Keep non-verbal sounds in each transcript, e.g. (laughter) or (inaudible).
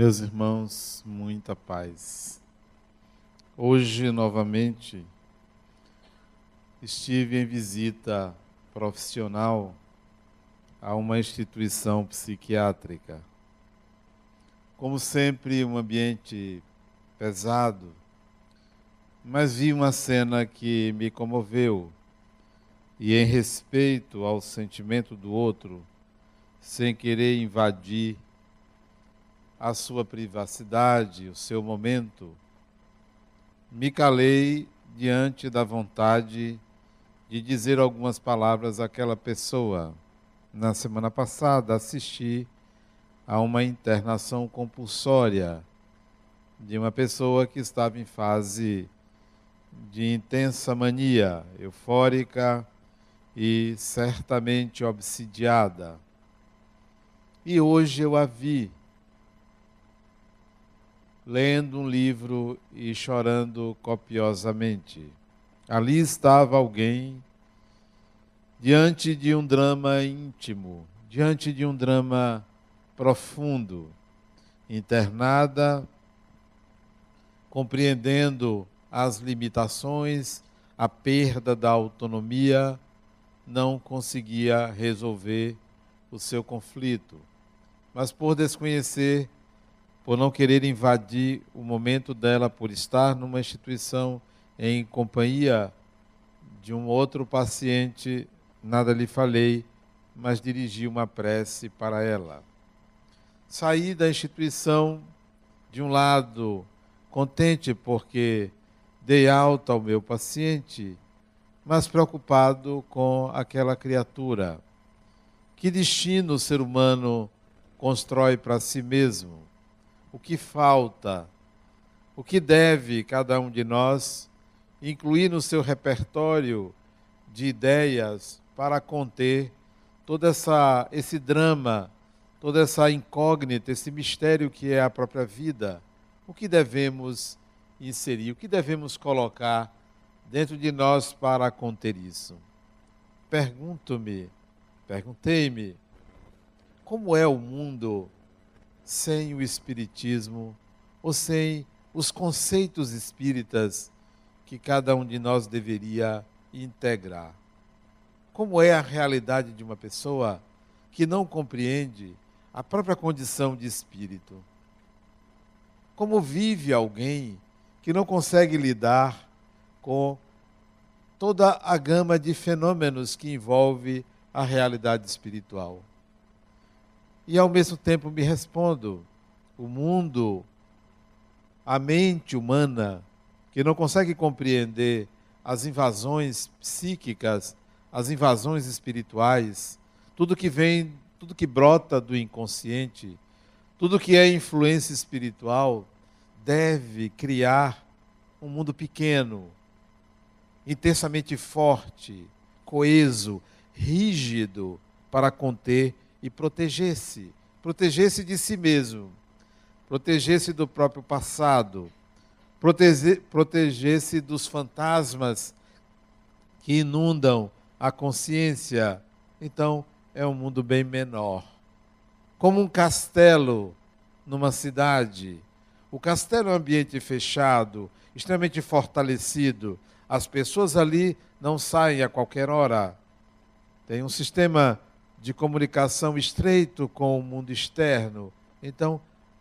Meus irmãos, muita paz. Hoje, novamente, estive em visita profissional a uma instituição psiquiátrica. Como sempre, um ambiente pesado, mas vi uma cena que me comoveu e, em respeito ao sentimento do outro, sem querer invadir a sua privacidade, o seu momento, me calei diante da vontade de dizer algumas palavras àquela pessoa. Na semana passada, assisti a uma internação compulsória de uma pessoa que estava em fase de intensa mania, eufórica e certamente obsidiada. E hoje eu a vi lendo um livro e chorando copiosamente. Ali estava alguém diante de um drama íntimo, diante de um drama profundo, internada, compreendendo as limitações, a perda da autonomia, não conseguia resolver o seu conflito. Mas por desconhecer por não querer invadir o momento dela, por estar numa instituição em companhia de um outro paciente, nada lhe falei, mas dirigi uma prece para ela. Saí da instituição, de um lado, contente porque dei alta ao meu paciente, mas preocupado com aquela criatura. Que destino o ser humano constrói para si mesmo? O que falta, o que deve cada um de nós incluir no seu repertório de ideias para conter todo essa, esse drama, toda essa incógnita, esse mistério que é a própria vida. O que devemos inserir, o que devemos colocar dentro de nós para conter isso? Pergunto-me, perguntei-me, como é o mundo sem o Espiritismo ou sem os conceitos espíritas que cada um de nós deveria integrar. Como é a realidade de uma pessoa que não compreende a própria condição de espírito? Como vive alguém que não consegue lidar com toda a gama de fenômenos que envolve a realidade espiritual? E ao mesmo tempo me respondo: o mundo, a mente humana, que não consegue compreender as invasões psíquicas, as invasões espirituais, tudo que vem, tudo que brota do inconsciente, tudo que é influência espiritual, deve criar um mundo pequeno, intensamente forte, coeso, rígido para conter e proteger-se, proteger-se de si mesmo, proteger-se do próprio passado, proteger-se dos fantasmas que inundam a consciência. Então, é um mundo bem menor. Como um castelo numa cidade. O castelo é um ambiente fechado, extremamente fortalecido. As pessoas ali não saem a qualquer hora. Tem um sistema de comunicação estreito com o mundo externo. Então,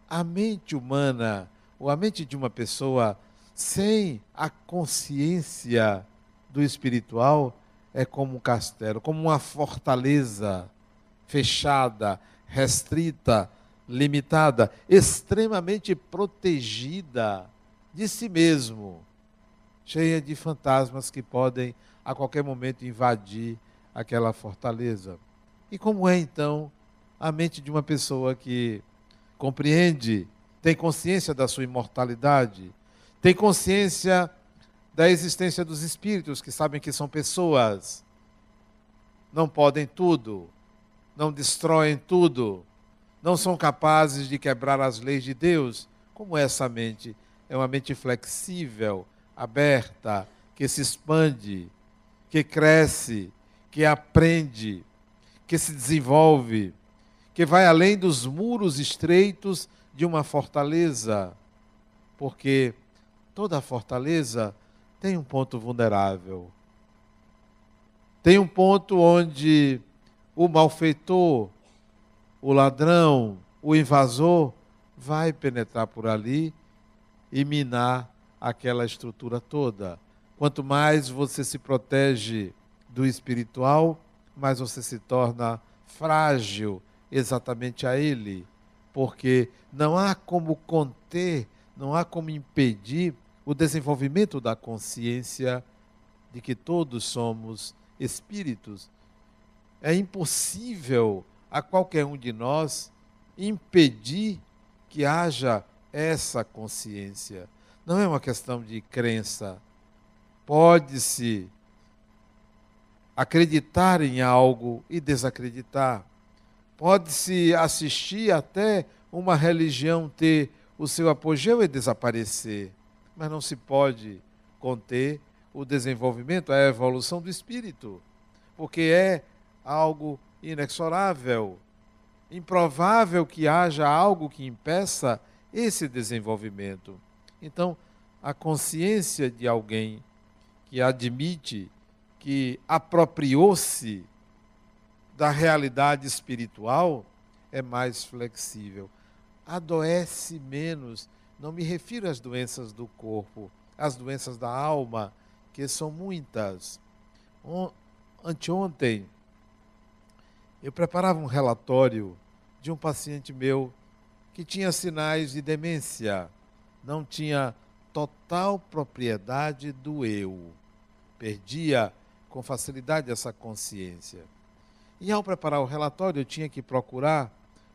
a mente humana, ou a mente de uma pessoa sem a consciência do espiritual, é como um castelo, como uma fortaleza fechada, restrita, limitada, extremamente protegida de si mesmo, cheia de fantasmas que podem a qualquer momento invadir aquela fortaleza. E como é então a mente de uma pessoa que compreende, tem consciência da sua imortalidade, tem consciência da existência dos espíritos que sabem que são pessoas, não podem tudo, não destroem tudo, não são capazes de quebrar as leis de Deus. Como essa mente? É uma mente flexível, aberta, que se expande, que cresce, que aprende, que se desenvolve, que vai além dos muros estreitos de uma fortaleza, porque toda fortaleza tem um ponto vulnerável. Tem um ponto onde o malfeitor, o ladrão, o invasor vai penetrar por ali e minar aquela estrutura toda. Quanto mais você se protege do espiritual, mais você se torna frágil exatamente a ele, porque não há como conter, não há como impedir o desenvolvimento da consciência de que todos somos espíritos. É impossível a qualquer um de nós impedir que haja essa consciência. Não é uma questão de crença. Pode-se acreditar em algo e desacreditar. Pode-se assistir até uma religião ter o seu apogeu e desaparecer, mas não se pode conter o desenvolvimento, a evolução do espírito, porque é algo inexorável, improvável que haja algo que impeça esse desenvolvimento. Então, a consciência de alguém que admite que apropriou-se da realidade espiritual é mais flexível. Adoece menos. Não me refiro às doenças do corpo, às doenças da alma, que são muitas. Anteontem, eu preparava um relatório de um paciente meu que tinha sinais de demência, não tinha total propriedade do eu, perdia com facilidade essa consciência. E ao preparar o relatório, eu tinha que procurar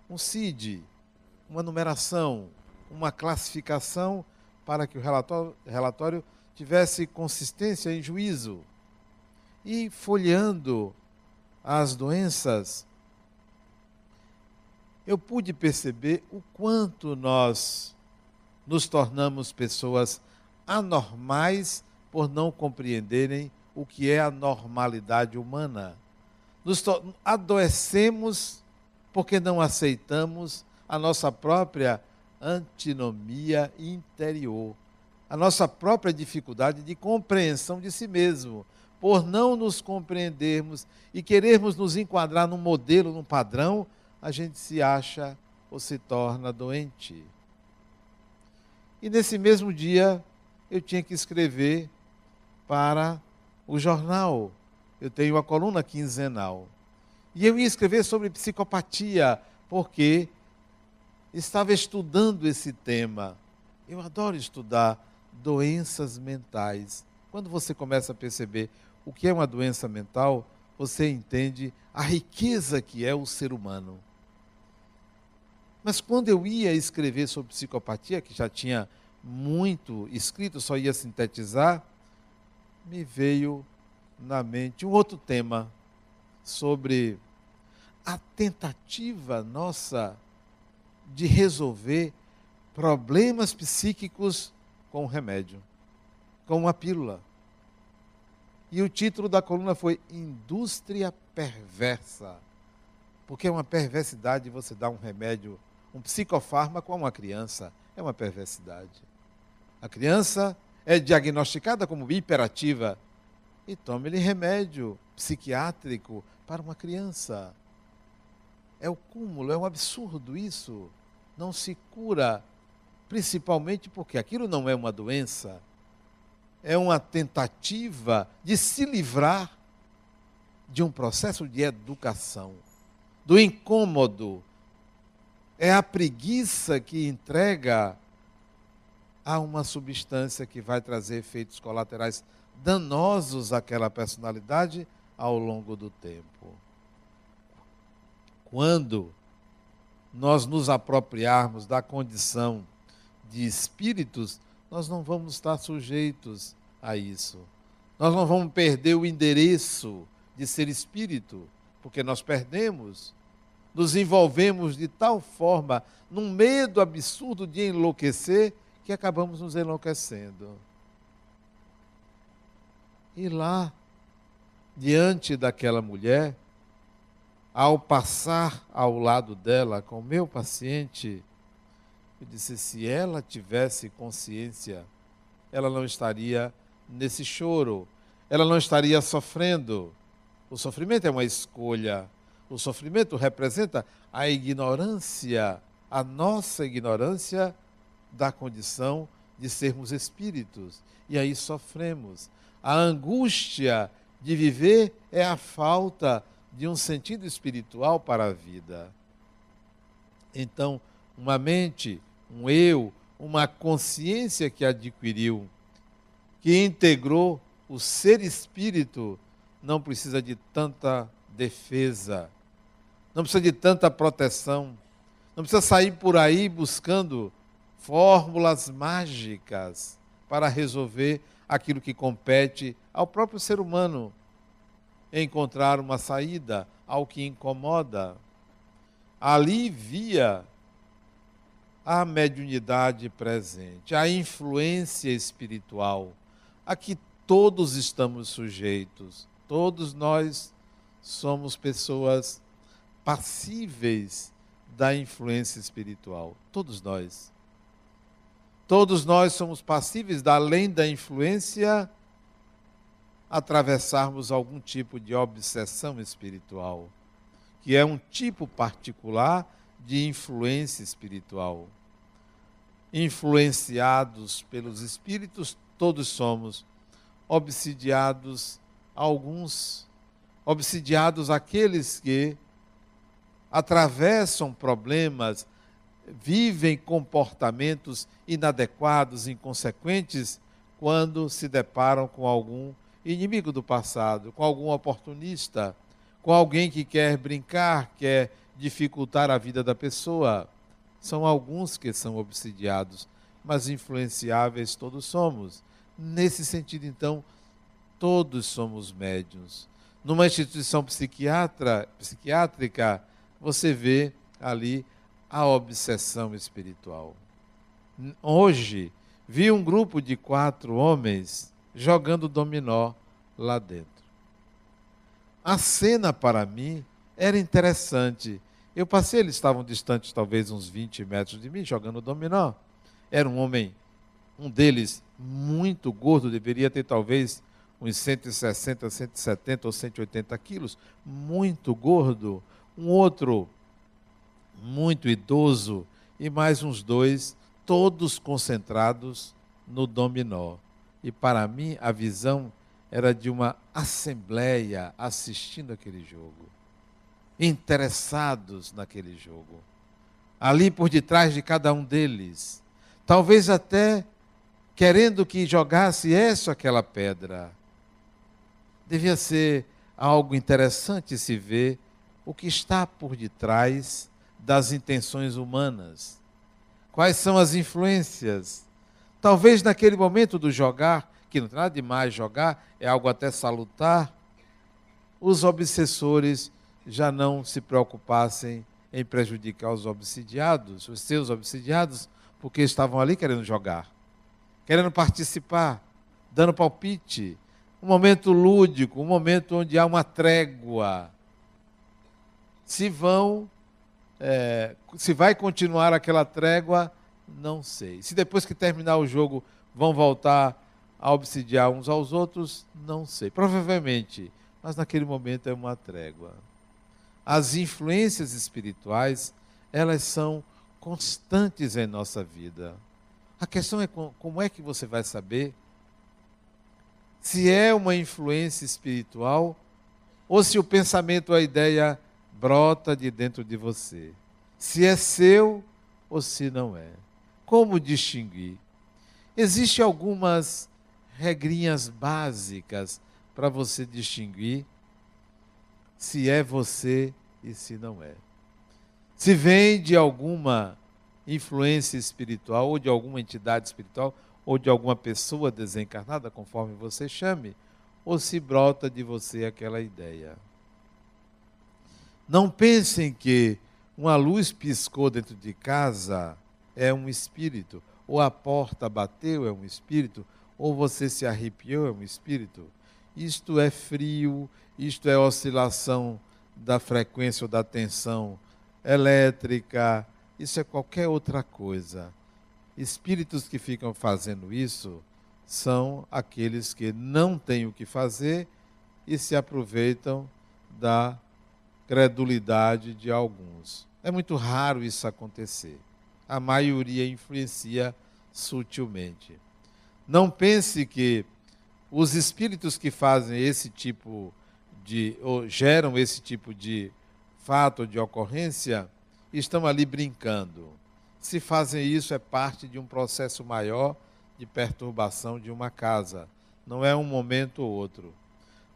um CID, uma numeração, uma classificação para que o relatório, relatório tivesse consistência em juízo. E folheando as doenças, eu pude perceber o quanto nós nos tornamos pessoas anormais por não compreenderem o que é a normalidade humana. Nos adoecemos porque não aceitamos a nossa própria antinomia interior, a nossa própria dificuldade de compreensão de si mesmo por não nos compreendermos e querermos nos enquadrar num modelo, num padrão, a gente se acha ou se torna doente. E nesse mesmo dia, eu tinha que escrever para o jornal. Eu tenho a coluna quinzenal. E eu ia escrever sobre psicopatia, porque estava estudando esse tema. Eu adoro estudar doenças mentais. Quando você começa a perceber o que é uma doença mental, você entende a riqueza que é o ser humano. Mas quando eu ia escrever sobre psicopatia, que já tinha muito escrito, só ia sintetizar, me veio na mente um outro tema sobre a tentativa nossa de resolver problemas psíquicos com um remédio, com uma pílula. E o título da coluna foi Indústria Perversa. Porque é uma perversidade você dar um remédio, um psicofármaco a uma criança. É uma perversidade. A criança é diagnosticada como hiperativa e tome-lhe remédio psiquiátrico para uma criança. É o cúmulo, é um absurdo isso. Não se cura, principalmente porque aquilo não é uma doença é uma tentativa de se livrar de um processo de educação, do incômodo. É a preguiça que entrega a uma substância que vai trazer efeitos colaterais danosos àquela personalidade ao longo do tempo. Quando nós nos apropriarmos da condição de espíritos, nós não vamos estar sujeitos a isso. Nós não vamos perder o endereço de ser espírito, porque nós perdemos, nos envolvemos de tal forma num medo absurdo de enlouquecer que acabamos nos enlouquecendo. E lá, diante daquela mulher, ao passar ao lado dela com o meu paciente, Eu disse: se ela tivesse consciência, ela não estaria nesse choro, ela não estaria sofrendo. O sofrimento é uma escolha. O sofrimento representa a ignorância, a nossa ignorância da condição de sermos espíritos. E aí sofremos. A angústia de viver é a falta de um sentido espiritual para a vida. Então, uma mente, um eu, uma consciência que adquiriu, que integrou o ser espírito, não precisa de tanta defesa, não precisa de tanta proteção, não precisa sair por aí buscando fórmulas mágicas para resolver aquilo que compete ao próprio ser humano, encontrar uma saída ao que incomoda. Ali via a mediunidade presente, a influência espiritual, a que todos estamos sujeitos. Todos nós somos pessoas passíveis da influência espiritual. Todos nós. Todos nós somos passíveis, da, além da influência, atravessarmos algum tipo de obsessão espiritual, que é um tipo particular de influência espiritual. Influenciados pelos espíritos, todos somos obsidiados, alguns obsidiados aqueles que atravessam problemas, vivem comportamentos inadequados, inconsequentes, quando se deparam com algum inimigo do passado, com algum oportunista, com alguém que quer brincar, quer dificultar a vida da pessoa. São alguns que são obsidiados, mas influenciáveis todos somos. Nesse sentido, então, todos somos médiuns. Numa instituição psiquiatra, psiquiátrica, você vê ali a obsessão espiritual. Hoje, vi um grupo de quatro homens jogando dominó lá dentro. A cena, para mim, era interessante. Eu passei, eles estavam distantes, talvez uns 20 metros de mim, jogando dominó. Era um homem, um deles muito gordo, deveria ter talvez uns 160, 170 ou 180 quilos, muito gordo. Um outro muito idoso e mais uns dois, todos concentrados no dominó. E para mim a visão era de uma assembleia assistindo aquele jogo, interessados naquele jogo. Ali por detrás de cada um deles, talvez até querendo que jogasse essa aquela pedra. Devia ser algo interessante se ver o que está por detrás das intenções humanas. Quais são as influências? Talvez naquele momento do jogar, que não tem nada de mais jogar, é algo até salutar, os obsessores já não se preocupassem em prejudicar os obsidiados, os seus obsidiados, porque estavam ali querendo jogar, querendo participar, dando palpite. Um momento lúdico, um momento onde há uma trégua. Se vão, é, se vai continuar aquela trégua, não sei. Se depois que terminar o jogo vão voltar a obsidiar uns aos outros, não sei. Provavelmente, mas naquele momento é uma trégua. As influências espirituais, elas são constantes em nossa vida. A questão é como é que você vai saber se é uma influência espiritual ou se o pensamento, a ideia brota de dentro de você. Se é seu ou se não é. Como distinguir? Existem algumas regrinhas básicas para você distinguir se é você e se não é. Se vem de alguma influência espiritual, ou de alguma entidade espiritual, ou de alguma pessoa desencarnada, conforme você chame, ou se brota de você aquela ideia. Não pensem que uma luz piscou dentro de casa é um espírito, ou a porta bateu é um espírito, ou você se arrepiou é um espírito. Isto é frio, isto é oscilação da frequência ou da tensão elétrica, isso é qualquer outra coisa. Espíritos que ficam fazendo isso são aqueles que não têm o que fazer e se aproveitam da credulidade de alguns. É muito raro isso acontecer. A maioria influencia sutilmente. Não pense que os espíritos que fazem esse tipo de, ou geram esse tipo de fato, de ocorrência, estão ali brincando. Se fazem isso, é parte de um processo maior de perturbação de uma casa. Não é um momento ou outro.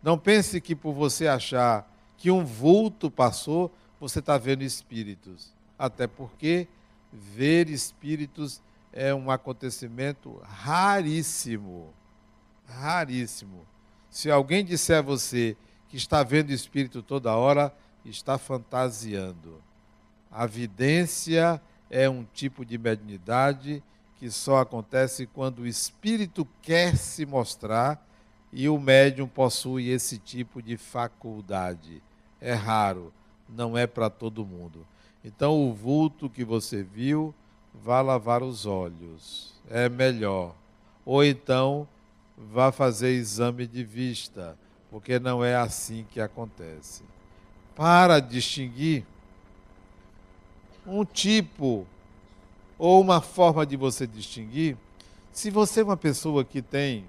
Não pense que por você achar que um vulto passou, você está vendo espíritos. Até porque ver espíritos é um acontecimento raríssimo. Raríssimo. Se alguém disser a você que está vendo espírito toda hora, está fantasiando. A vidência é um tipo de mediunidade que só acontece quando o espírito quer se mostrar e o médium possui esse tipo de faculdade. É raro, não é para todo mundo. Então, o vulto que você viu, vá lavar os olhos, é melhor. Ou então, vá fazer exame de vista, porque não é assim que acontece. Para distinguir um tipo ou uma forma de você distinguir, se você é uma pessoa que tem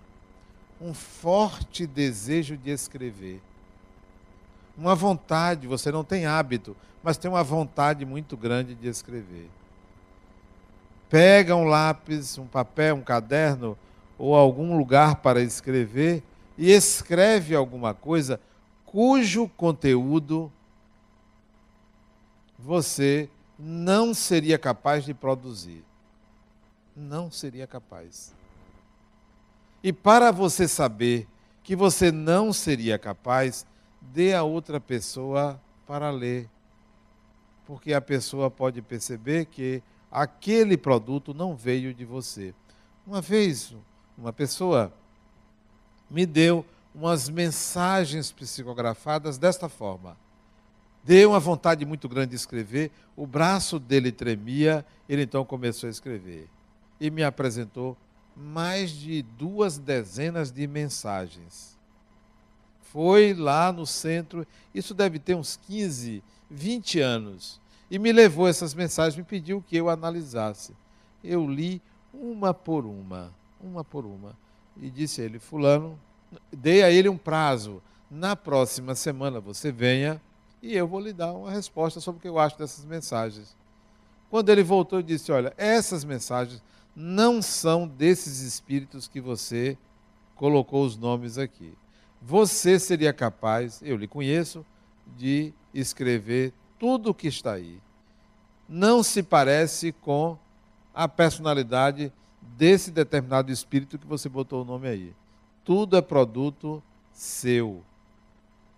um forte desejo de escrever, uma vontade, você não tem hábito, mas tem uma vontade muito grande de escrever. Pega um lápis, um papel, um caderno ou algum lugar para escrever e escreve alguma coisa cujo conteúdo você não seria capaz de produzir. Não seria capaz. E para você saber que você não seria capaz, dê a outra pessoa para ler. Porque a pessoa pode perceber que aquele produto não veio de você. Uma vez, uma pessoa me deu umas mensagens psicografadas desta forma. Deu uma vontade muito grande de escrever, o braço dele tremia, ele então começou a escrever. E me apresentou mais de duas dezenas de mensagens. Foi lá no centro, isso deve ter uns 15, 20 anos, e me levou essas mensagens, me pediu que eu analisasse. Eu li uma por uma, uma por uma, e disse a ele: Fulano, dei a ele um prazo. Na próxima semana você venha e eu vou lhe dar uma resposta sobre o que eu acho dessas mensagens. Quando ele voltou, e disse: Olha, essas mensagens não são desses espíritos que você colocou os nomes aqui. Você seria capaz, eu lhe conheço, de escrever tudo o que está aí. Não se parece com a personalidade desse determinado espírito que você botou o nome aí. Tudo é produto seu.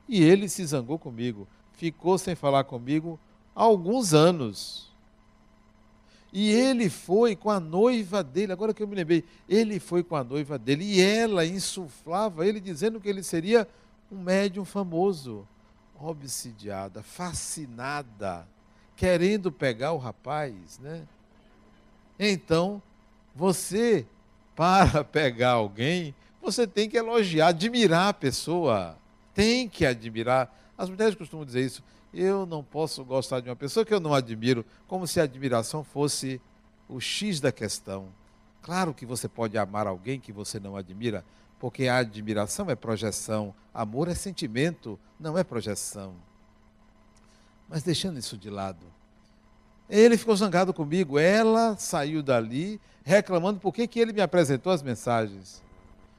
E ele se zangou comigo, ficou sem falar comigo há alguns anos. E ele foi com a noiva dele, agora que eu me lembrei, ele foi com a noiva dele e ela insuflava ele dizendo que ele seria um médium famoso, obsidiada, fascinada, querendo pegar o rapaz, né? Então, você (laughs) para pegar alguém, você tem que elogiar, admirar a pessoa, tem que admirar. As mulheres costumam dizer isso. Eu não posso gostar de uma pessoa que eu não admiro, como se a admiração fosse o X da questão. Claro que você pode amar alguém que você não admira, porque a admiração é projeção, amor é sentimento, não é projeção. Mas deixando isso de lado, ele ficou zangado comigo, ela saiu dali reclamando por que ele me apresentou as mensagens.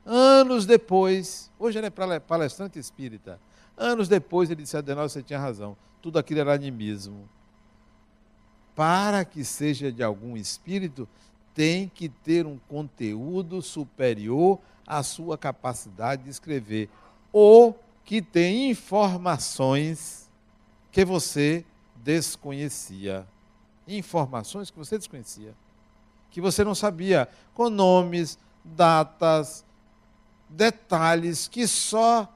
Anos depois, hoje ela é palestrante espírita. Anos depois ele disse: Adenal, você tinha razão. Tudo aquilo era animismo. Para que seja de algum espírito, tem que ter um conteúdo superior à sua capacidade de escrever. Ou que tem informações que você desconhecia. Informações que você desconhecia. Que você não sabia. Com nomes, datas, detalhes que só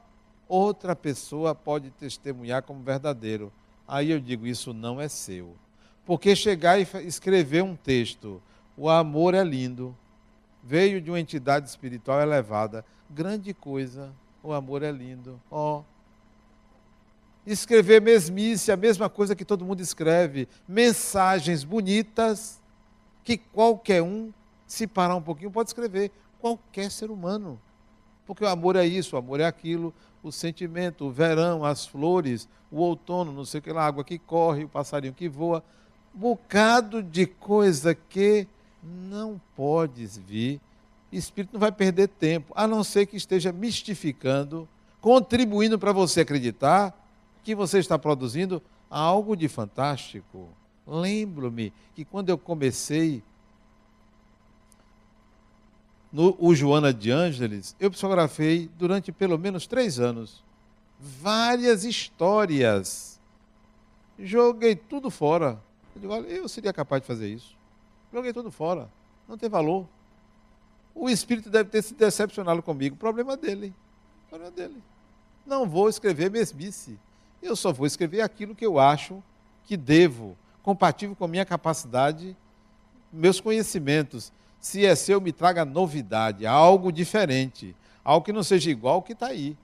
outra pessoa pode testemunhar como verdadeiro. Aí eu digo: isso não é seu. Porque chegar e escrever um texto, o amor é lindo, veio de uma entidade espiritual elevada, grande coisa, o amor é lindo. Ó. Oh. Escrever mesmice, a mesma coisa que todo mundo escreve, mensagens bonitas que qualquer um, se parar um pouquinho, pode escrever, qualquer ser humano. Porque o amor é isso, o amor é aquilo, o sentimento, o verão, as flores, o outono, não sei o que lá, a água que corre, o passarinho que voa, bocado de coisa que não pode vir. Espírito não vai perder tempo, a não ser que esteja mistificando, contribuindo para você acreditar que você está produzindo algo de fantástico. Lembro-me que quando eu comecei no o Joana de Ângeles, eu psicografei durante pelo menos três anos várias histórias. Joguei tudo fora. Eu digo, olha, eu seria capaz de fazer isso. Joguei tudo fora. Não tem valor. O espírito deve ter se decepcionado comigo. Problema dele. Problema dele. Não vou escrever mesmice. Eu só vou escrever aquilo que eu acho que devo, compatível com a minha capacidade, meus conhecimentos se é seu, me traga novidade, algo diferente, algo que não seja igual ao que está aí.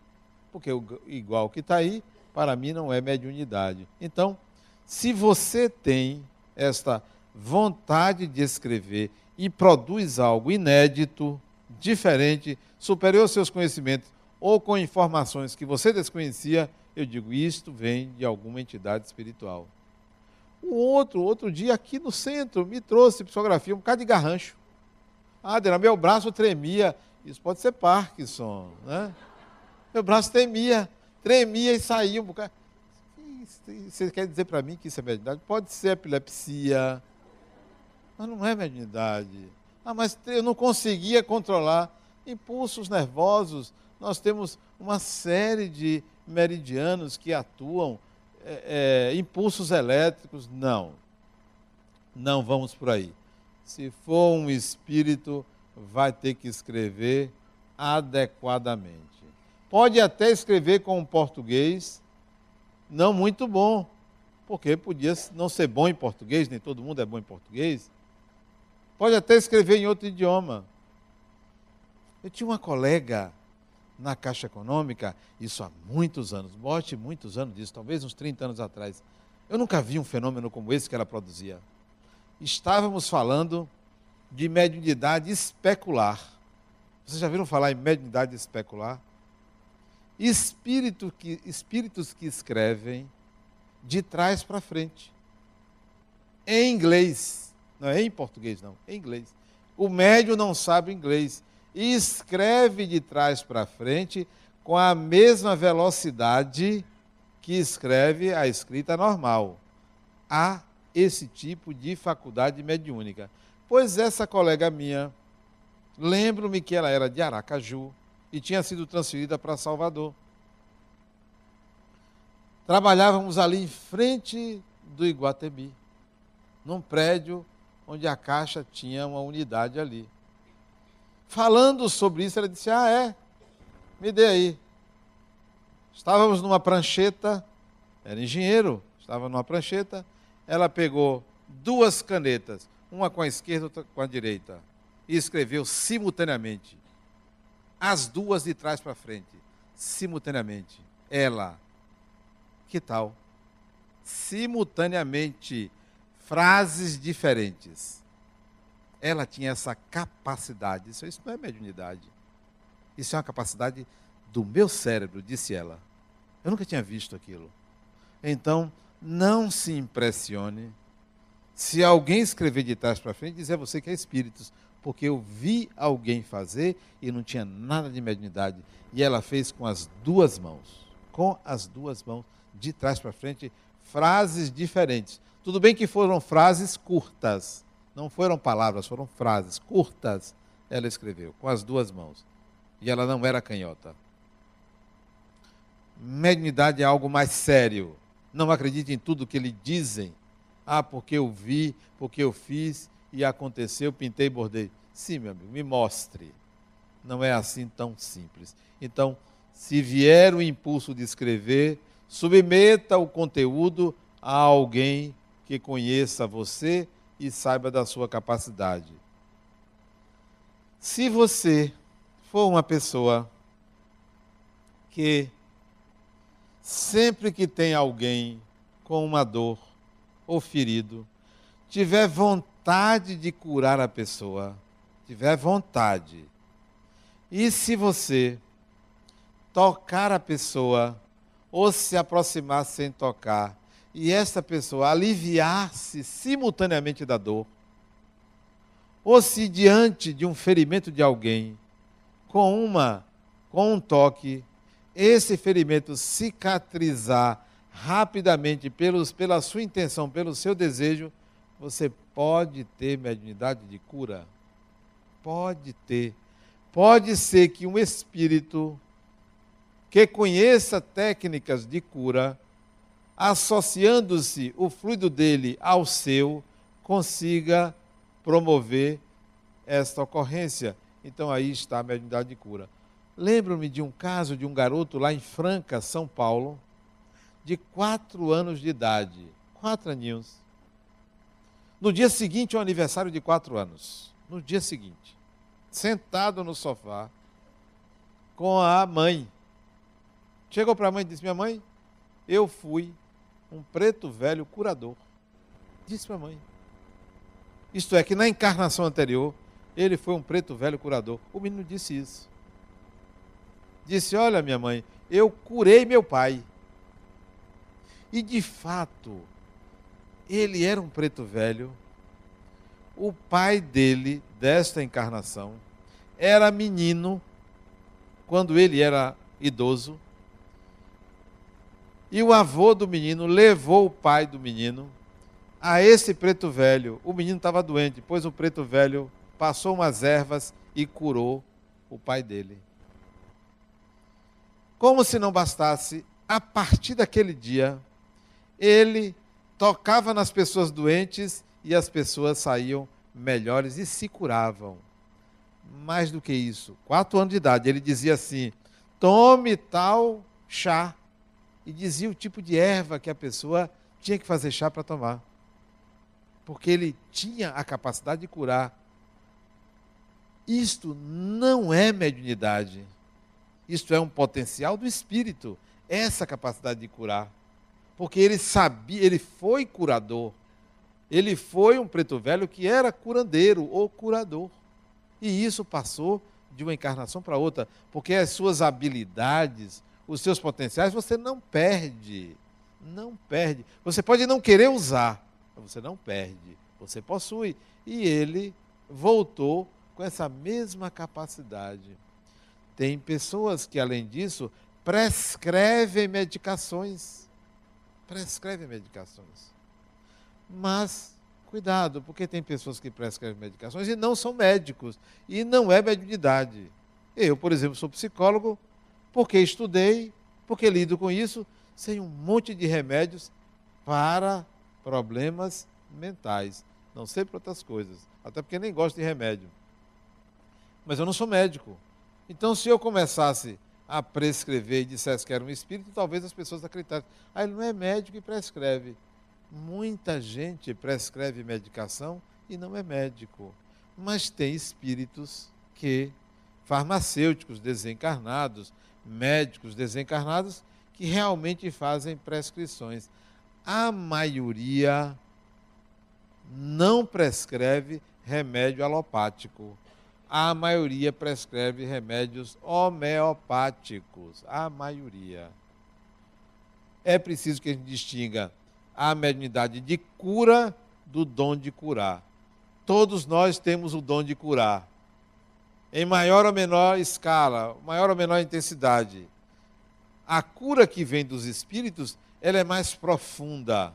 Porque o igual que está aí, para mim, não é mediunidade. Então, se você tem esta vontade de escrever e produz algo inédito, diferente, superior aos seus conhecimentos, ou com informações que você desconhecia, eu digo, isto vem de alguma entidade espiritual. O outro, outro dia aqui no centro, me trouxe psicografia, um bocado de garrancho. Ah, meu braço tremia. Isso pode ser Parkinson, né? Meu braço tremia, tremia e saía um bocado. Você quer dizer para mim que isso é mediunidade? Pode ser epilepsia, mas não é mediunidade. Ah, mas eu não conseguia controlar impulsos nervosos. Nós temos uma série de meridianos que atuam, é, é, impulsos elétricos. Não, não vamos por aí se for um espírito, vai ter que escrever adequadamente. Pode até escrever com um português não muito bom, porque podia não ser bom em português, nem todo mundo é bom em português. Pode até escrever em outro idioma. Eu tinha uma colega na Caixa Econômica, isso há muitos anos, bote muitos anos disso, talvez uns 30 anos atrás. Eu nunca vi um fenômeno como esse que ela produzia estávamos falando de mediunidade especular. Vocês já viram falar em mediunidade especular? Espírito que, espíritos que escrevem de trás para frente. Em inglês. Não é em português, não. Em inglês. O médium não sabe inglês. E escreve de trás para frente com a mesma velocidade que escreve a escrita normal. A esse tipo de faculdade mediúnica. Pois essa colega minha, lembro-me que ela era de Aracaju e tinha sido transferida para Salvador. Trabalhávamos ali em frente do Iguatemi, num prédio onde a Caixa tinha uma unidade ali. Falando sobre isso, ela disse: Ah, é? Me dê aí. Estávamos numa prancheta, era engenheiro, estava numa prancheta, ela pegou duas canetas, uma com a esquerda, outra com a direita, e escreveu simultaneamente. As duas de trás para frente, simultaneamente. Ela, que tal? Simultaneamente, frases diferentes. Ela tinha essa capacidade. Isso, isso não é mediunidade. Isso é uma capacidade do meu cérebro, disse ela. Eu nunca tinha visto aquilo. Então, não se impressione se alguém escrever de trás para frente dizer a você que é espíritos, porque eu vi alguém fazer e não tinha nada de mediunidade. E ela fez com as duas mãos, com as duas mãos, de trás para frente, frases diferentes. Tudo bem que foram frases curtas, não foram palavras, foram frases curtas. Ela escreveu com as duas mãos. E ela não era canhota. Mediunidade é algo mais sério não acredite em tudo que lhe dizem. Ah, porque eu vi, porque eu fiz e aconteceu, pintei e bordei. Sim, meu amigo, me mostre. Não é assim tão simples. Então, se vier o impulso de escrever, submeta o conteúdo a alguém que que conheça você e saiba da sua capacidade. Se você for uma pessoa que sempre que tem alguém com uma dor ou ferido, tiver vontade de curar a pessoa, tiver vontade, e se você tocar a pessoa ou se aproximar sem tocar, e essa pessoa aliviar-se simultaneamente da dor, ou se diante de um ferimento de alguém, com uma com um toque, esse ferimento cicatrizar rapidamente pelos, pela sua intenção, pelo seu desejo, você pode ter mediunidade de cura. Pode ter. Pode ser que um espírito que conheça técnicas de cura, associando-se o fluido dele ao seu, consiga promover esta ocorrência. Então aí está a mediunidade de cura. Lembro-me de um caso de um garoto lá em Franca, São Paulo, de quatro anos de idade, quatro aninhos. No dia seguinte, um aniversário de quatro anos. No dia seguinte, sentado no sofá, com a mãe. Chegou para a mãe e disse: Minha mãe, eu fui um preto velho curador. Disse para a mãe. Isto é, que na encarnação anterior, ele foi um preto velho curador. O menino disse isso. Disse: Olha, minha mãe, eu curei meu pai. E de fato, ele era um preto velho. O pai dele, desta encarnação, era menino quando ele era idoso. E o avô do menino levou o pai do menino a esse preto velho. O menino estava doente, pois o preto velho passou umas ervas e curou o pai dele. Como se não bastasse, a partir daquele dia, ele tocava nas pessoas doentes e as pessoas saíam melhores e se curavam. Mais do que isso, quatro anos de idade, ele dizia assim: tome tal chá. E dizia o tipo de erva que a pessoa tinha que fazer chá para tomar porque ele tinha a capacidade de curar. Isto não é mediunidade. Isto é um potencial do espírito, essa capacidade de curar. Porque ele sabia, ele foi curador. Ele foi um preto velho que era curandeiro ou curador. E isso passou de uma encarnação para outra, porque as suas habilidades, os seus potenciais, você não perde. Não perde. Você pode não querer usar, você não perde, você possui. E ele voltou com essa mesma capacidade. Tem pessoas que, além disso, prescrevem medicações. Prescrevem medicações. Mas, cuidado, porque tem pessoas que prescrevem medicações e não são médicos. E não é mediunidade. Eu, por exemplo, sou psicólogo porque estudei, porque lido com isso, sem um monte de remédios para problemas mentais. Não sei para outras coisas. Até porque nem gosto de remédio. Mas eu não sou médico. Então, se eu começasse a prescrever e dissesse que era um espírito, talvez as pessoas acreditassem. Ah, ele não é médico e prescreve. Muita gente prescreve medicação e não é médico. Mas tem espíritos que, farmacêuticos desencarnados, médicos desencarnados, que realmente fazem prescrições a maioria não prescreve remédio alopático. A maioria prescreve remédios homeopáticos. A maioria. É preciso que a gente distinga a mediunidade de cura do dom de curar. Todos nós temos o dom de curar. Em maior ou menor escala, maior ou menor intensidade. A cura que vem dos espíritos ela é mais profunda.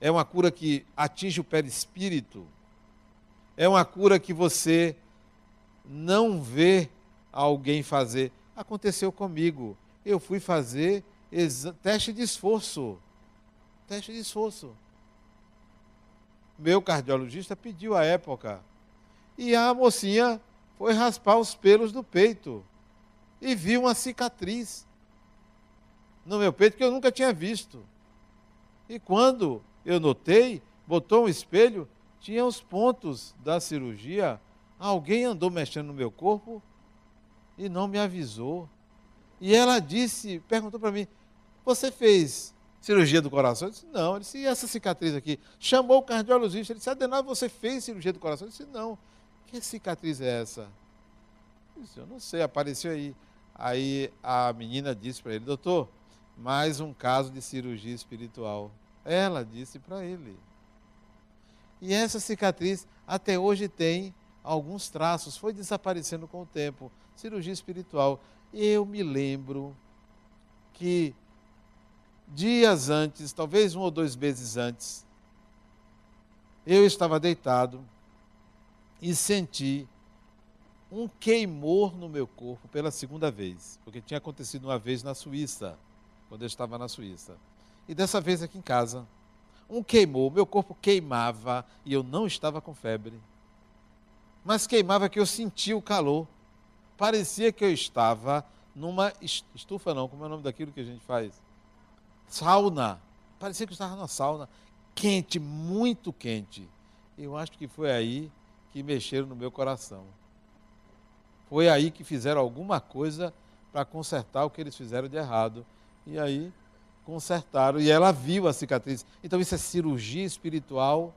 É uma cura que atinge o perispírito. É uma cura que você não vê alguém fazer. Aconteceu comigo. Eu fui fazer teste de esforço. Teste de esforço. Meu cardiologista pediu à época. E a mocinha foi raspar os pelos do peito e viu uma cicatriz no meu peito que eu nunca tinha visto. E quando eu notei, botou um espelho, tinha os pontos da cirurgia. Alguém andou mexendo no meu corpo e não me avisou. E ela disse, perguntou para mim: Você fez cirurgia do coração? Eu disse: Não. Ele disse: E essa cicatriz aqui? Chamou o cardiologista. Ele disse: Adenal, você fez cirurgia do coração? Eu disse: Não. Que cicatriz é essa? Eu disse: Eu não sei, apareceu aí. Aí a menina disse para ele: Doutor, mais um caso de cirurgia espiritual. Ela disse para ele. E essa cicatriz até hoje tem alguns traços, foi desaparecendo com o tempo. Cirurgia espiritual. Eu me lembro que dias antes, talvez um ou dois meses antes, eu estava deitado e senti um queimor no meu corpo pela segunda vez, porque tinha acontecido uma vez na Suíça quando eu estava na Suíça. E dessa vez aqui em casa, um queimou, meu corpo queimava e eu não estava com febre. Mas queimava que eu sentia o calor. Parecia que eu estava numa estufa não, como é o nome daquilo que a gente faz? Sauna. Parecia que eu estava numa sauna quente, muito quente. Eu acho que foi aí que mexeram no meu coração. Foi aí que fizeram alguma coisa para consertar o que eles fizeram de errado. E aí consertaram. E ela viu a cicatriz. Então isso é cirurgia espiritual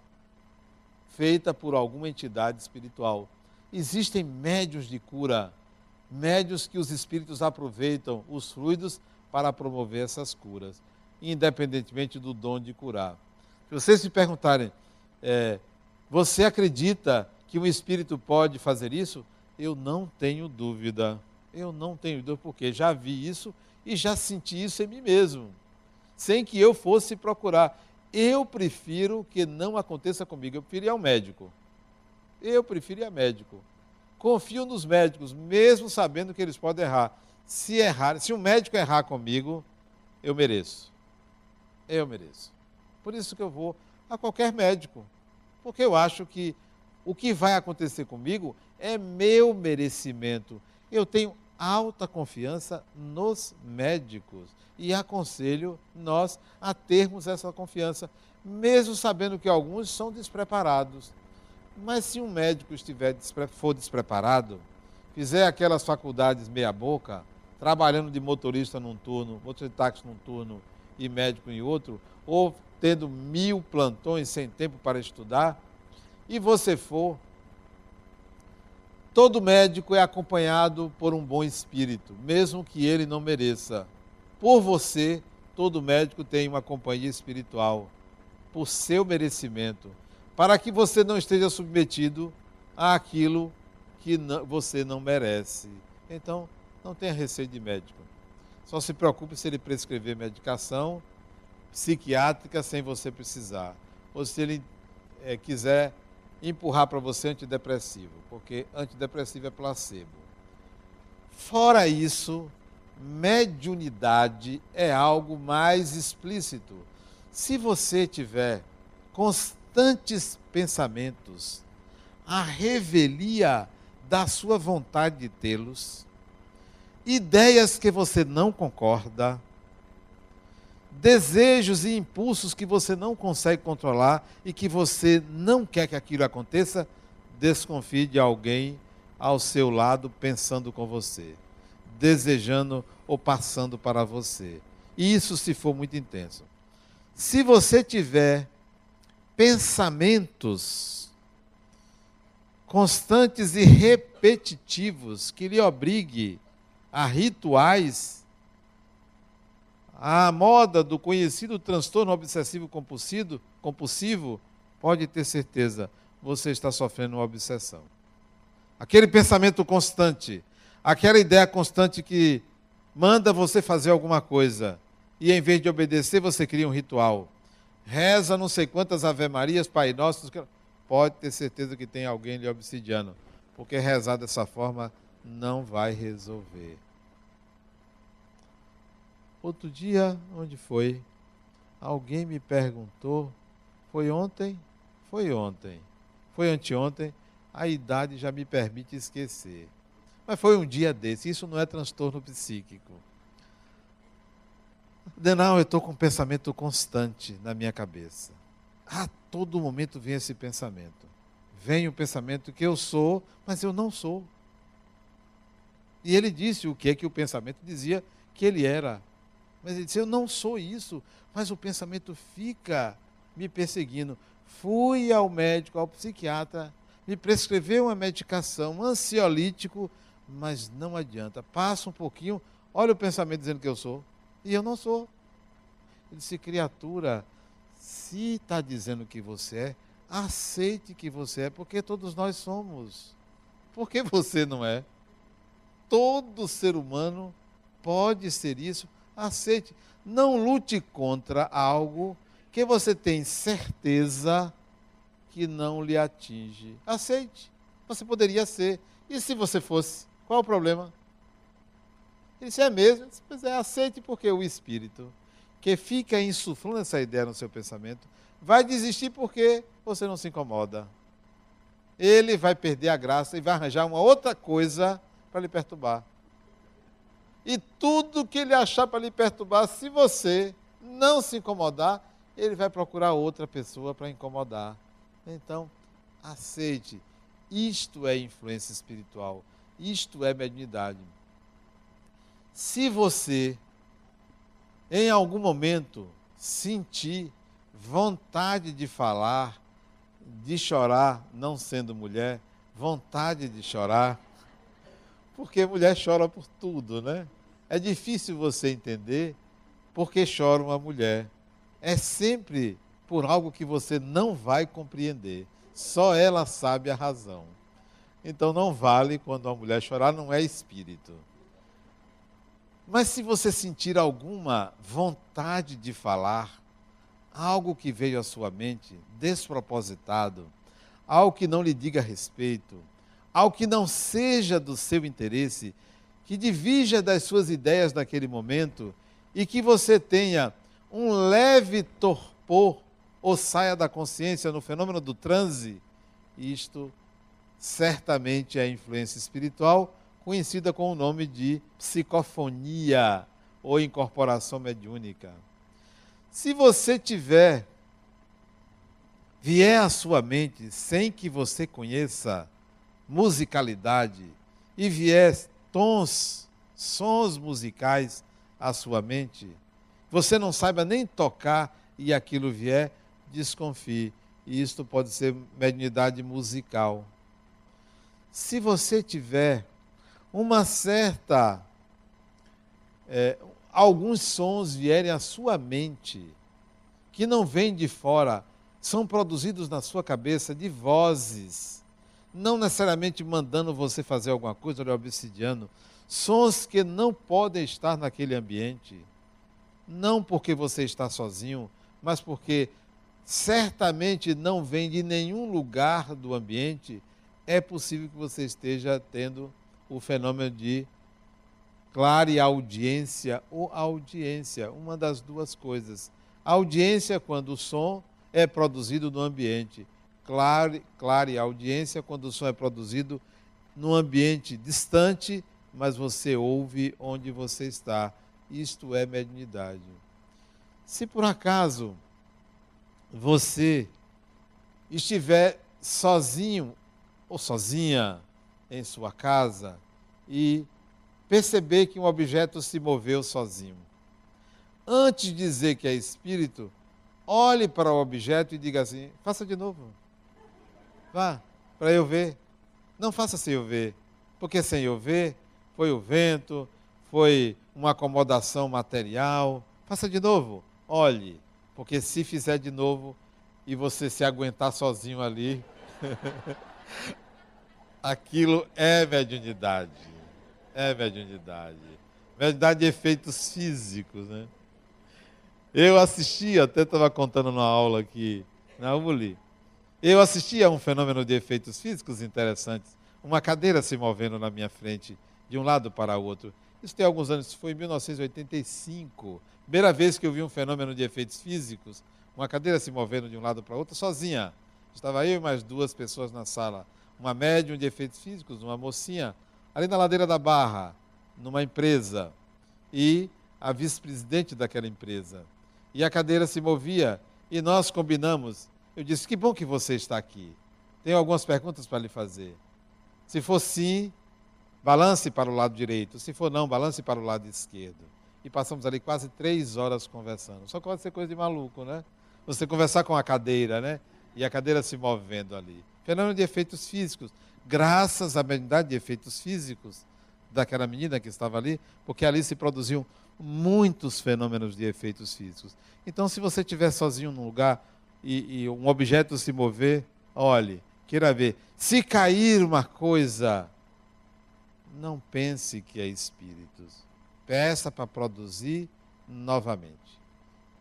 feita por alguma entidade espiritual. Existem médios de cura, médios que os espíritos aproveitam os fluidos para promover essas curas, independentemente do dom de curar. Se vocês se perguntarem, é, você acredita que um espírito pode fazer isso? Eu não tenho dúvida. Eu não tenho dúvida, porque já vi isso e já senti isso em mim mesmo, sem que eu fosse procurar. Eu prefiro que não aconteça comigo, eu prefiro ir ao médico. Eu prefiro ir ao médico. Confio nos médicos, mesmo sabendo que eles podem errar. Se errar, se um médico errar comigo, eu mereço. Eu mereço. Por isso que eu vou a qualquer médico. Porque eu acho que o que vai acontecer comigo é meu merecimento. Eu tenho alta confiança nos médicos e aconselho nós a termos essa confiança, mesmo sabendo que alguns são despreparados. Mas se um médico estiver for despreparado, fizer aquelas faculdades meia boca, trabalhando de motorista num turno, motorista de táxi num turno e médico em outro, ou tendo mil plantões sem tempo para estudar, e você for Todo médico é acompanhado por um bom espírito, mesmo que ele não mereça. Por você, todo médico tem uma companhia espiritual, por seu merecimento, para que você não esteja submetido àquilo que você não merece. Então, não tenha receio de médico. Só se preocupe se ele prescrever medicação psiquiátrica sem você precisar. Ou se ele é, quiser empurrar para você antidepressivo, porque antidepressivo é placebo. Fora isso, mediunidade é algo mais explícito. Se você tiver constantes pensamentos, a revelia da sua vontade de tê-los, ideias que você não concorda, desejos e impulsos que você não consegue controlar e que você não quer que aquilo aconteça, desconfie de alguém ao seu lado pensando com você, desejando ou passando para você. Isso se for muito intenso. Se você tiver pensamentos constantes e repetitivos que lhe obrigue a rituais a moda do conhecido transtorno obsessivo compulsivo, compulsivo, pode ter certeza, você está sofrendo uma obsessão. Aquele pensamento constante, aquela ideia constante que manda você fazer alguma coisa e em vez de obedecer, você cria um ritual. Reza não sei quantas Ave-Marias, Pai Nosso, pode ter certeza que tem alguém lhe obsidiando, porque rezar dessa forma não vai resolver. Outro dia, onde foi? Alguém me perguntou, foi ontem? Foi ontem. Foi anteontem, a idade já me permite esquecer. Mas foi um dia desse, isso não é transtorno psíquico. Denal, eu estou com um pensamento constante na minha cabeça. A todo momento vem esse pensamento. Vem o pensamento que eu sou, mas eu não sou. E ele disse o que é que o pensamento dizia que ele era. Mas ele disse: Eu não sou isso. Mas o pensamento fica me perseguindo. Fui ao médico, ao psiquiatra, me prescreveu uma medicação, um ansiolítico, mas não adianta. Passa um pouquinho, olha o pensamento dizendo que eu sou. E eu não sou. Ele disse: Criatura, se está dizendo que você é, aceite que você é, porque todos nós somos. Por que você não é? Todo ser humano pode ser isso. Aceite. Não lute contra algo que você tem certeza que não lhe atinge. Aceite. Você poderia ser. E se você fosse? Qual o problema? Ele disse, é mesmo? Pois é, aceite porque o Espírito, que fica insuflando essa ideia no seu pensamento, vai desistir porque você não se incomoda. Ele vai perder a graça e vai arranjar uma outra coisa para lhe perturbar. E tudo que ele achar para lhe perturbar, se você não se incomodar, ele vai procurar outra pessoa para incomodar. Então, aceite. Isto é influência espiritual. Isto é mediunidade. Se você, em algum momento, sentir vontade de falar, de chorar, não sendo mulher, vontade de chorar, porque mulher chora por tudo, né? É difícil você entender porque chora uma mulher. É sempre por algo que você não vai compreender. Só ela sabe a razão. Então não vale quando uma mulher chorar, não é espírito. Mas se você sentir alguma vontade de falar, algo que veio à sua mente despropositado, algo que não lhe diga respeito, ao que não seja do seu interesse, que divija das suas ideias naquele momento e que você tenha um leve torpor ou saia da consciência no fenômeno do transe, isto certamente é influência espiritual, conhecida com o nome de psicofonia ou incorporação mediúnica. Se você tiver vier à sua mente sem que você conheça musicalidade e vier tons, sons musicais à sua mente, você não saiba nem tocar e aquilo vier, desconfie. E isto pode ser mediunidade musical. Se você tiver uma certa. É, alguns sons vierem à sua mente, que não vêm de fora, são produzidos na sua cabeça de vozes não necessariamente mandando você fazer alguma coisa, olha, obsidiano, sons que não podem estar naquele ambiente, não porque você está sozinho, mas porque certamente não vem de nenhum lugar do ambiente, é possível que você esteja tendo o fenômeno de audiência ou audiência, uma das duas coisas. Audiência quando o som é produzido no ambiente clare, clare a audiência quando o som é produzido num ambiente distante, mas você ouve onde você está. Isto é mediunidade. Se por acaso você estiver sozinho ou sozinha em sua casa e perceber que um objeto se moveu sozinho, antes de dizer que é espírito, olhe para o objeto e diga assim: faça de novo. Vá, para eu ver. Não faça sem eu ver, porque sem eu ver foi o vento, foi uma acomodação material. Faça de novo. Olhe, porque se fizer de novo e você se aguentar sozinho ali, (laughs) aquilo é mediunidade. É mediunidade. Mediunidade de efeitos físicos, né? Eu assisti, até estava contando na aula aqui, na ULI, eu assisti a um fenômeno de efeitos físicos interessantes. Uma cadeira se movendo na minha frente, de um lado para o outro. Isso tem alguns anos, isso foi em 1985. Primeira vez que eu vi um fenômeno de efeitos físicos, uma cadeira se movendo de um lado para o outro, sozinha. Estava eu e mais duas pessoas na sala. Uma médium de efeitos físicos, uma mocinha, ali na ladeira da Barra, numa empresa. E a vice-presidente daquela empresa. E a cadeira se movia. E nós combinamos Eu disse: Que bom que você está aqui. Tenho algumas perguntas para lhe fazer. Se for sim, balance para o lado direito. Se for não, balance para o lado esquerdo. E passamos ali quase três horas conversando. Só pode ser coisa de maluco, né? Você conversar com a cadeira, né? E a cadeira se movendo ali. Fenômeno de efeitos físicos. Graças à mediunidade de efeitos físicos daquela menina que estava ali, porque ali se produziam muitos fenômenos de efeitos físicos. Então, se você estiver sozinho num lugar e, e um objeto se mover, olhe, queira ver. Se cair uma coisa, não pense que é espíritos. Peça para produzir novamente.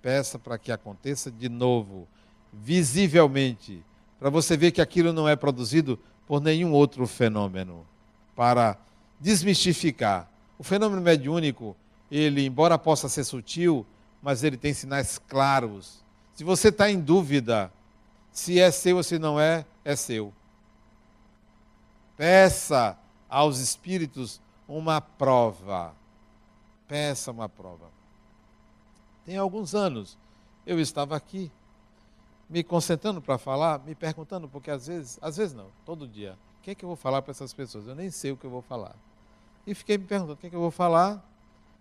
Peça para que aconteça de novo, visivelmente, para você ver que aquilo não é produzido por nenhum outro fenômeno. Para desmistificar. O fenômeno mediúnico, ele, embora possa ser sutil, mas ele tem sinais claros. Se você está em dúvida se é seu ou se não é, é seu. Peça aos espíritos uma prova. Peça uma prova. Tem alguns anos eu estava aqui, me concentrando para falar, me perguntando, porque às vezes, às vezes não, todo dia, o que é que eu vou falar para essas pessoas? Eu nem sei o que eu vou falar. E fiquei me perguntando, o que é que eu vou falar?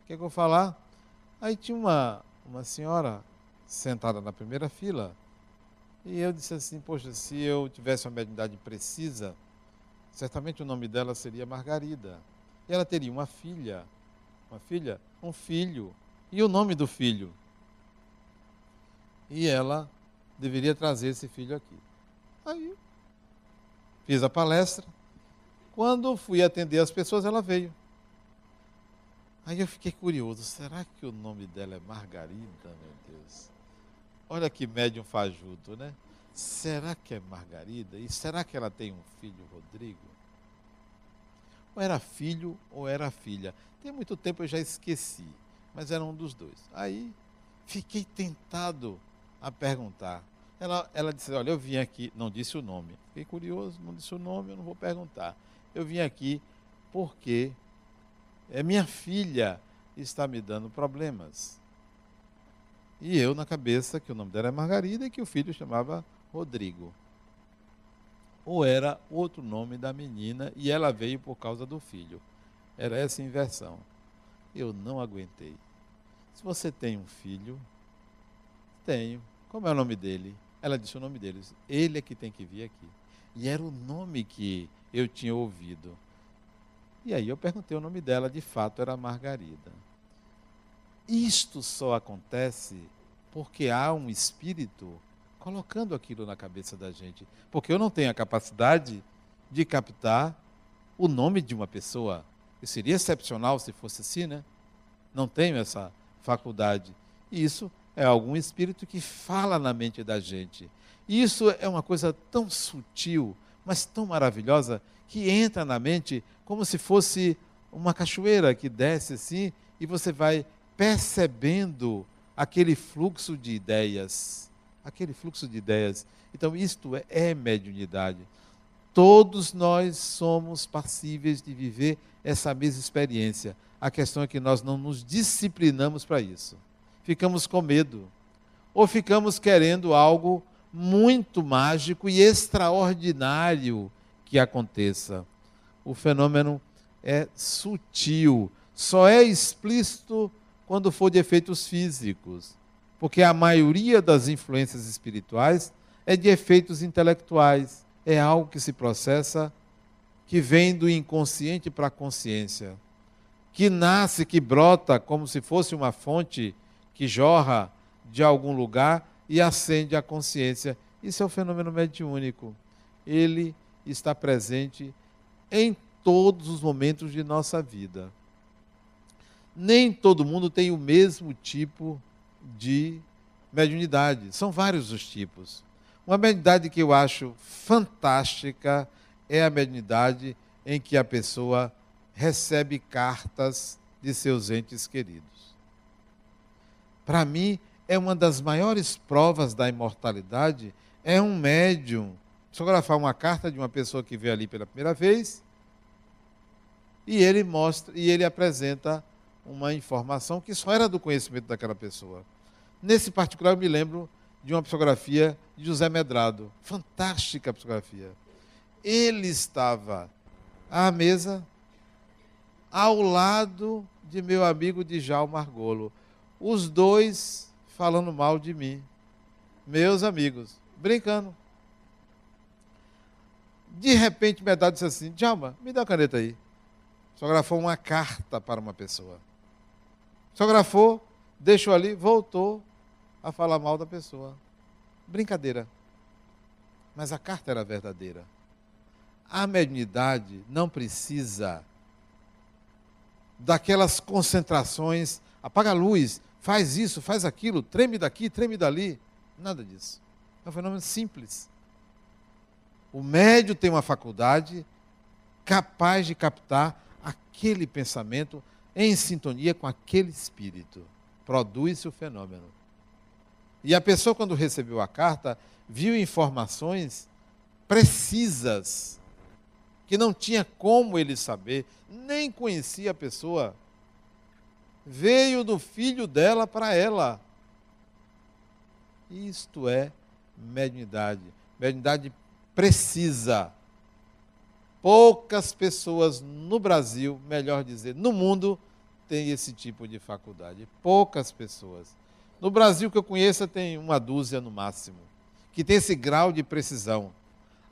O que é que eu vou falar? Aí tinha uma, uma senhora sentada na primeira fila, e eu disse assim, poxa, se eu tivesse uma mediunidade precisa, certamente o nome dela seria Margarida. E ela teria uma filha, uma filha, um filho. E o nome do filho? E ela deveria trazer esse filho aqui. Aí fiz a palestra. Quando fui atender as pessoas, ela veio. Aí eu fiquei curioso, será que o nome dela é Margarida, meu Deus? Olha que médium fajuto, né? Será que é Margarida? E será que ela tem um filho, Rodrigo? Ou era filho ou era filha? Tem muito tempo eu já esqueci, mas era um dos dois. Aí fiquei tentado a perguntar. Ela, ela disse: Olha, eu vim aqui, não disse o nome. Fiquei curioso, não disse o nome, eu não vou perguntar. Eu vim aqui porque é minha filha está me dando problemas. E eu na cabeça que o nome dela é Margarida e que o filho chamava Rodrigo. Ou era outro nome da menina e ela veio por causa do filho. Era essa inversão. Eu não aguentei. Se você tem um filho, tenho. Como é o nome dele? Ela disse o nome dele. Ele é que tem que vir aqui. E era o nome que eu tinha ouvido. E aí eu perguntei o nome dela, de fato era Margarida. Isto só acontece porque há um espírito colocando aquilo na cabeça da gente. Porque eu não tenho a capacidade de captar o nome de uma pessoa. E seria excepcional se fosse assim, né? Não tenho essa faculdade. E isso é algum espírito que fala na mente da gente. E isso é uma coisa tão sutil, mas tão maravilhosa, que entra na mente como se fosse uma cachoeira que desce assim e você vai percebendo aquele fluxo de ideias. Aquele fluxo de ideias. Então, isto é, é mediunidade. Todos nós somos passíveis de viver essa mesma experiência. A questão é que nós não nos disciplinamos para isso. Ficamos com medo. Ou ficamos querendo algo muito mágico e extraordinário que aconteça. O fenômeno é sutil, só é explícito quando for de efeitos físicos, porque a maioria das influências espirituais é de efeitos intelectuais, é algo que se processa, que vem do inconsciente para a consciência, que nasce, que brota como se fosse uma fonte que jorra de algum lugar e acende a consciência. Isso é o fenômeno mediúnico. Ele está presente em todos os momentos de nossa vida nem todo mundo tem o mesmo tipo de mediunidade. São vários os tipos. Uma mediunidade que eu acho fantástica é a mediunidade em que a pessoa recebe cartas de seus entes queridos. Para mim, é uma das maiores provas da imortalidade é um médium fotografar uma carta de uma pessoa que veio ali pela primeira vez e ele mostra e ele apresenta uma informação que só era do conhecimento daquela pessoa. Nesse particular, eu me lembro de uma psicografia de José Medrado. Fantástica psicografia. Ele estava à mesa ao lado de meu amigo Djalma Margolo. Os dois falando mal de mim. Meus amigos, brincando. De repente, Medrado disse assim: Djalma, me dá a caneta aí. Psicografou uma carta para uma pessoa. Psicografou, deixou ali, voltou a falar mal da pessoa. Brincadeira. Mas a carta era verdadeira. A mediunidade não precisa daquelas concentrações, apaga a luz, faz isso, faz aquilo, treme daqui, treme dali. Nada disso. É um fenômeno simples. O médio tem uma faculdade capaz de captar aquele pensamento em sintonia com aquele espírito. Produz-se o fenômeno. E a pessoa, quando recebeu a carta, viu informações precisas, que não tinha como ele saber, nem conhecia a pessoa. Veio do filho dela para ela. Isto é mediunidade. Mediunidade precisa. Poucas pessoas no Brasil, melhor dizer, no mundo, têm esse tipo de faculdade. Poucas pessoas. No Brasil que eu conheça tem uma dúzia no máximo, que tem esse grau de precisão.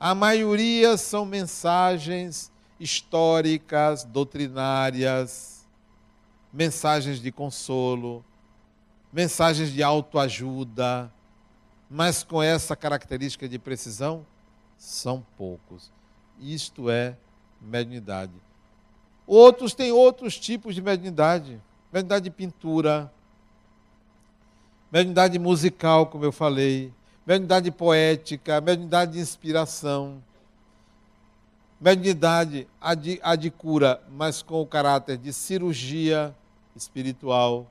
A maioria são mensagens históricas, doutrinárias, mensagens de consolo, mensagens de autoajuda, mas com essa característica de precisão, são poucos. Isto é mediunidade. Outros têm outros tipos de mediunidade. Mediunidade de pintura, mediunidade musical, como eu falei, mediunidade poética, mediunidade de inspiração, mediunidade a de, a de cura, mas com o caráter de cirurgia espiritual.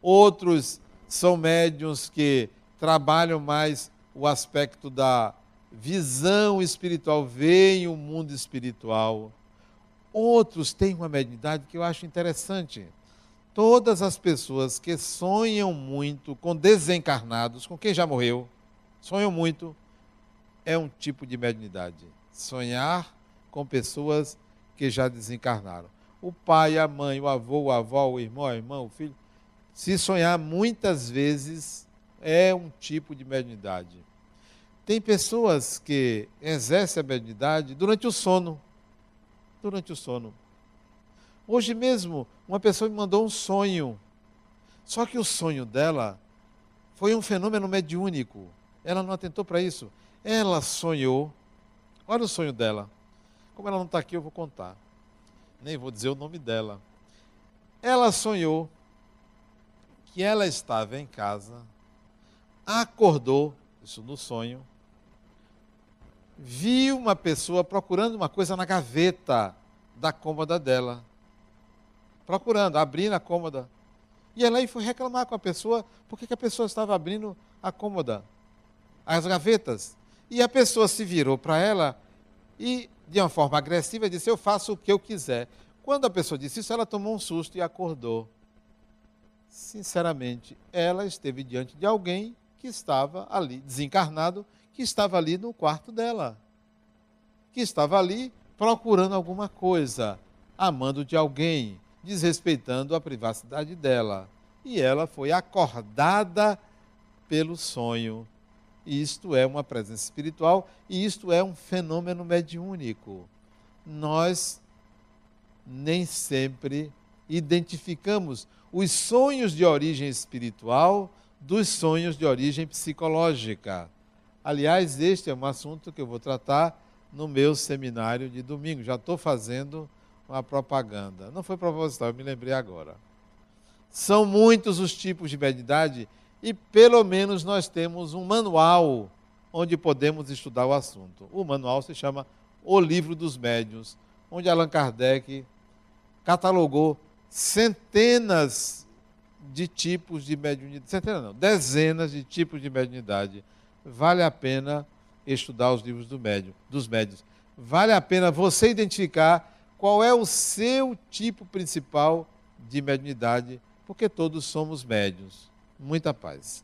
Outros são médiums que trabalham mais o aspecto da visão espiritual, veem o mundo espiritual. Outros têm uma mediunidade que eu acho interessante Todas as pessoas que sonham muito com desencarnados, com quem já morreu, sonham muito, é um tipo de mediunidade. Sonhar com pessoas que já desencarnaram. O pai, a mãe, o avô, a avó, o irmão, a irmã, o filho. Se sonhar muitas vezes é um tipo de mediunidade. Tem pessoas que exercem a mediunidade durante o sono. Durante o sono. Hoje mesmo, uma pessoa me mandou um sonho. Só que o sonho dela foi um fenômeno mediúnico. Ela não atentou para isso. Ela sonhou. Olha o sonho dela. Como ela não está aqui, eu vou contar. Nem vou dizer o nome dela. Ela sonhou que ela estava em casa, acordou, isso no sonho, viu uma pessoa procurando uma coisa na gaveta da cômoda dela procurando, abrindo a cômoda. E ela aí foi reclamar com a pessoa, porque que a pessoa estava abrindo a cômoda, as gavetas. E a pessoa se virou para ela e, de uma forma agressiva, disse: Eu faço o que eu quiser. Quando a pessoa disse isso, ela tomou um susto e acordou. Sinceramente, ela esteve diante de alguém que estava ali, desencarnado, que estava ali no quarto dela, que estava ali procurando alguma coisa, amando de alguém, desrespeitando a privacidade dela. E ela foi acordada pelo sonho. Isto é uma presença espiritual e isto é um fenômeno mediúnico. Nós nem sempre identificamos os sonhos de origem espiritual dos sonhos de origem psicológica. Aliás, este é um assunto que eu vou tratar no meu seminário de domingo. Já estou fazendo uma propaganda. Não foi proposital, eu me lembrei agora. São muitos os tipos de mediunidade e pelo menos nós temos um manual onde podemos estudar o assunto. O manual se chama O Livro dos Médiuns, onde Allan Kardec catalogou centenas de tipos de mediunidade, centenas não, dezenas de tipos de mediunidade. Vale a pena estudar os livros do médium, dos médios. Vale a pena você identificar qual é o seu tipo principal de mediunidade, porque todos somos médios. Muita paz.